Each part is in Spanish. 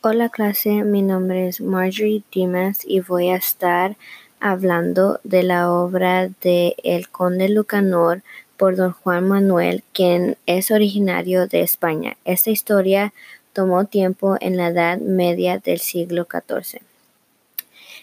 Hola clase, mi nombre es Marjorie Dimas y voy a estar hablando de la obra de El Conde Lucanor por don Juan Manuel, quien es originario de España. Esta historia tomó tiempo en la Edad Media del siglo XIV.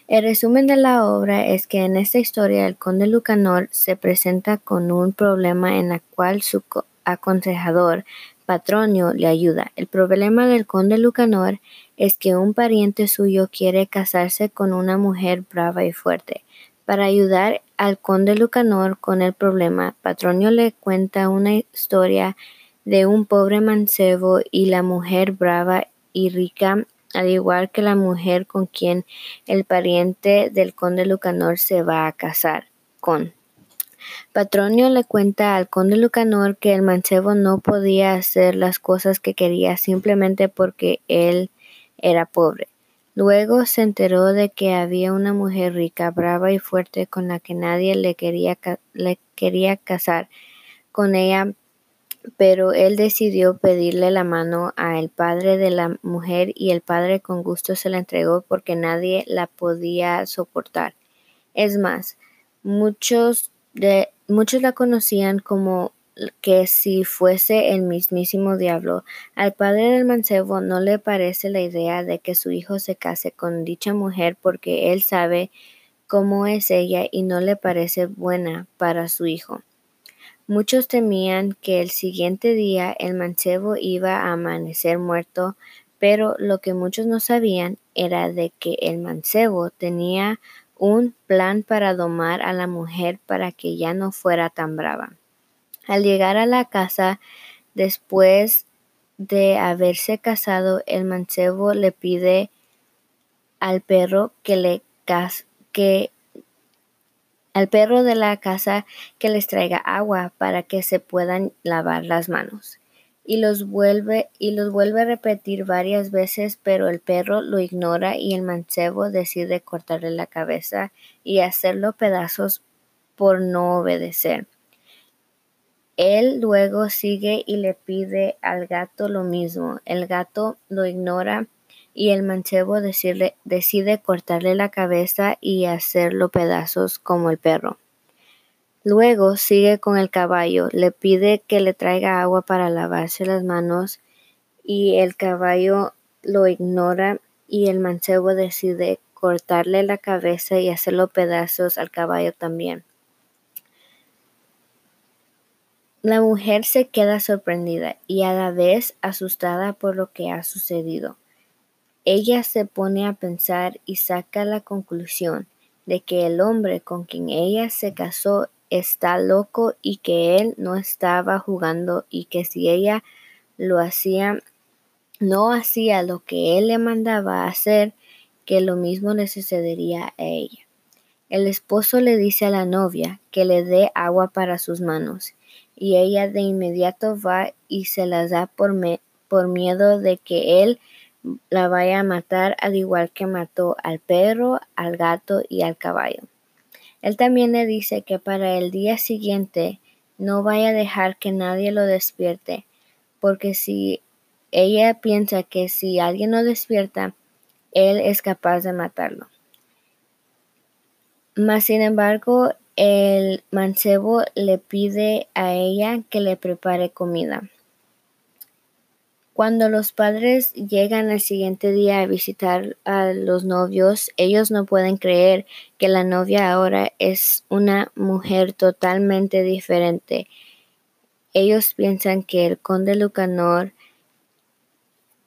El resumen de la obra es que en esta historia el conde Lucanor se presenta con un problema en el cual su aconsejador Patronio le ayuda. El problema del conde Lucanor es que un pariente suyo quiere casarse con una mujer brava y fuerte. Para ayudar al conde Lucanor con el problema, Patronio le cuenta una historia de un pobre mancebo y la mujer brava y rica, al igual que la mujer con quien el pariente del conde Lucanor se va a casar con. Patronio le cuenta al conde Lucanor que el mancebo no podía hacer las cosas que quería simplemente porque él era pobre. Luego se enteró de que había una mujer rica, brava y fuerte con la que nadie le quería, le quería casar con ella, pero él decidió pedirle la mano al padre de la mujer y el padre con gusto se la entregó porque nadie la podía soportar. Es más, muchos muchos la conocían como que si fuese el mismísimo diablo. Al padre del mancebo no le parece la idea de que su hijo se case con dicha mujer porque él sabe cómo es ella y no le parece buena para su hijo. Muchos temían que el siguiente día el mancebo iba a amanecer muerto, pero lo que muchos no sabían era de que el mancebo tenía un plan para domar a la mujer para que ya no fuera tan brava. Al llegar a la casa, después de haberse casado, el mancebo le pide al perro que le que al perro de la casa que les traiga agua para que se puedan lavar las manos y los vuelve y los vuelve a repetir varias veces, pero el perro lo ignora y el mancebo decide cortarle la cabeza y hacerlo pedazos por no obedecer. Él luego sigue y le pide al gato lo mismo. El gato lo ignora y el mancebo decide, decide cortarle la cabeza y hacerlo pedazos como el perro. Luego sigue con el caballo, le pide que le traiga agua para lavarse las manos y el caballo lo ignora y el mancebo decide cortarle la cabeza y hacerlo pedazos al caballo también. La mujer se queda sorprendida y a la vez asustada por lo que ha sucedido. Ella se pone a pensar y saca la conclusión de que el hombre con quien ella se casó está loco y que él no estaba jugando y que si ella lo hacía, no hacía lo que él le mandaba hacer, que lo mismo le sucedería a ella. El esposo le dice a la novia que le dé agua para sus manos y ella de inmediato va y se las da por, por miedo de que él la vaya a matar al igual que mató al perro, al gato y al caballo. Él también le dice que para el día siguiente no vaya a dejar que nadie lo despierte, porque si ella piensa que si alguien lo despierta, él es capaz de matarlo. Mas, sin embargo, el mancebo le pide a ella que le prepare comida. Cuando los padres llegan el siguiente día a visitar a los novios, ellos no pueden creer que la novia ahora es una mujer totalmente diferente. Ellos piensan que el conde Lucanor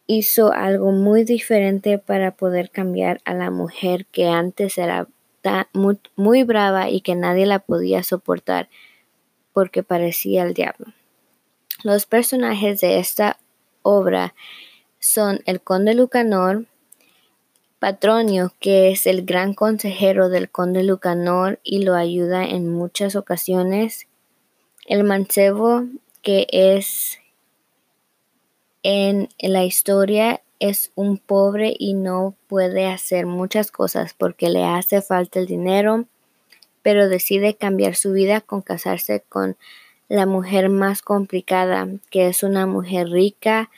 hizo algo muy diferente para poder cambiar a la mujer que antes era muy, muy brava y que nadie la podía soportar porque parecía el diablo. Los personajes de esta obra son el conde Lucanor, Patronio, que es el gran consejero del conde Lucanor y lo ayuda en muchas ocasiones, el mancebo, que es en la historia es un pobre y no puede hacer muchas cosas porque le hace falta el dinero, pero decide cambiar su vida con casarse con la mujer más complicada, que es una mujer rica,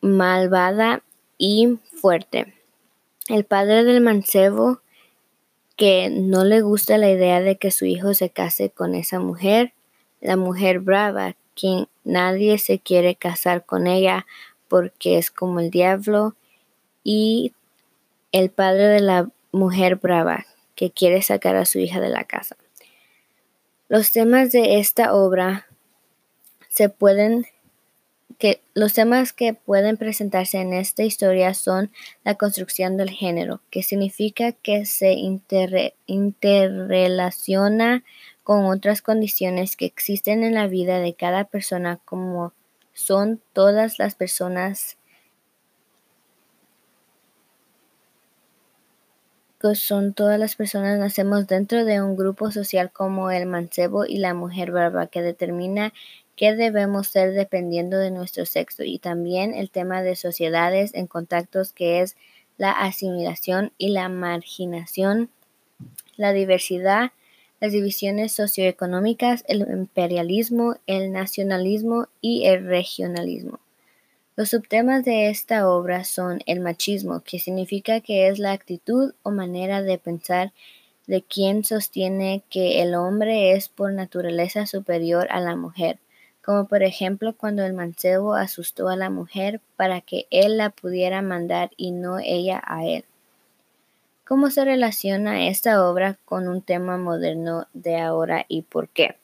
malvada y fuerte. El padre del mancebo que no le gusta la idea de que su hijo se case con esa mujer, la mujer brava, quien nadie se quiere casar con ella porque es como el diablo, y el padre de la mujer brava, que quiere sacar a su hija de la casa. Los temas de esta obra se pueden que los temas que pueden presentarse en esta historia son la construcción del género, que significa que se interrelaciona con otras condiciones que existen en la vida de cada persona como son todas las personas son todas las personas nacemos dentro de un grupo social como el mancebo y la mujer barba que determina qué debemos ser dependiendo de nuestro sexo y también el tema de sociedades en contactos que es la asimilación y la marginación, la diversidad, las divisiones socioeconómicas, el imperialismo, el nacionalismo y el regionalismo. Los subtemas de esta obra son el machismo, que significa que es la actitud o manera de pensar de quien sostiene que el hombre es por naturaleza superior a la mujer, como por ejemplo cuando el mancebo asustó a la mujer para que él la pudiera mandar y no ella a él. ¿Cómo se relaciona esta obra con un tema moderno de ahora y por qué?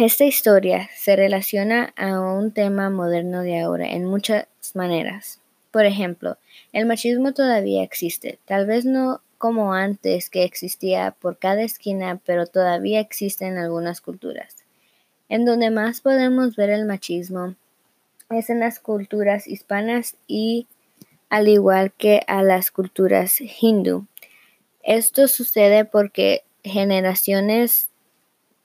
Esta historia se relaciona a un tema moderno de ahora en muchas maneras. Por ejemplo, el machismo todavía existe, tal vez no como antes que existía por cada esquina, pero todavía existe en algunas culturas. En donde más podemos ver el machismo es en las culturas hispanas y al igual que a las culturas hindú. Esto sucede porque generaciones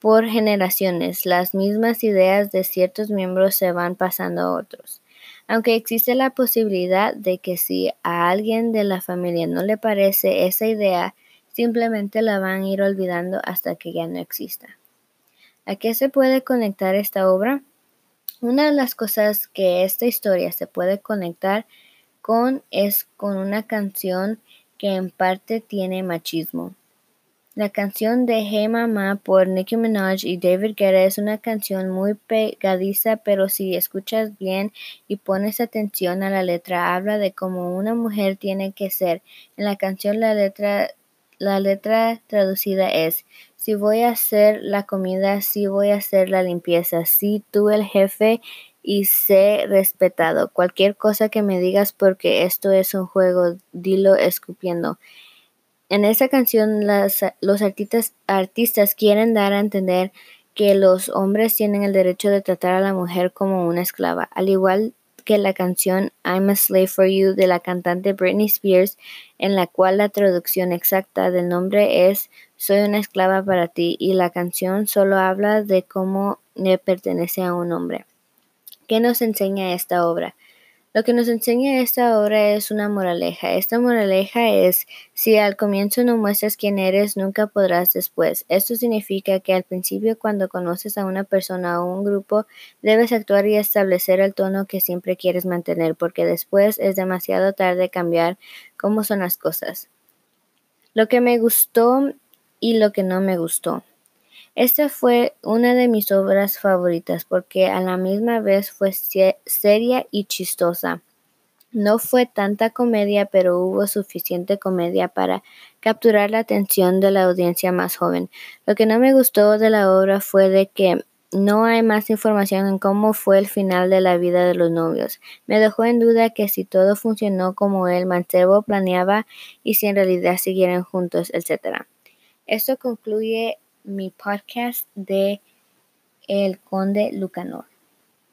por generaciones, las mismas ideas de ciertos miembros se van pasando a otros. Aunque existe la posibilidad de que si a alguien de la familia no le parece esa idea, simplemente la van a ir olvidando hasta que ya no exista. ¿A qué se puede conectar esta obra? Una de las cosas que esta historia se puede conectar con es con una canción que en parte tiene machismo. La canción de Hey Mama por Nicki Minaj y David Guetta es una canción muy pegadiza, pero si escuchas bien y pones atención a la letra, habla de cómo una mujer tiene que ser. En la canción la letra, la letra traducida es si voy a hacer la comida, si voy a hacer la limpieza, si tú el jefe y sé respetado. Cualquier cosa que me digas porque esto es un juego, dilo escupiendo. En esa canción los artistas, artistas quieren dar a entender que los hombres tienen el derecho de tratar a la mujer como una esclava, al igual que la canción I'm a Slave for You de la cantante Britney Spears, en la cual la traducción exacta del nombre es Soy una esclava para ti y la canción solo habla de cómo le pertenece a un hombre. ¿Qué nos enseña esta obra? Lo que nos enseña esta obra es una moraleja. Esta moraleja es, si al comienzo no muestras quién eres, nunca podrás después. Esto significa que al principio cuando conoces a una persona o un grupo, debes actuar y establecer el tono que siempre quieres mantener, porque después es demasiado tarde cambiar cómo son las cosas. Lo que me gustó y lo que no me gustó. Esta fue una de mis obras favoritas porque a la misma vez fue seria y chistosa. No fue tanta comedia, pero hubo suficiente comedia para capturar la atención de la audiencia más joven. Lo que no me gustó de la obra fue de que no hay más información en cómo fue el final de la vida de los novios. Me dejó en duda que si todo funcionó como el mancebo planeaba y si en realidad siguieron juntos, etc. Esto concluye mi podcast de El Conde Lucanor.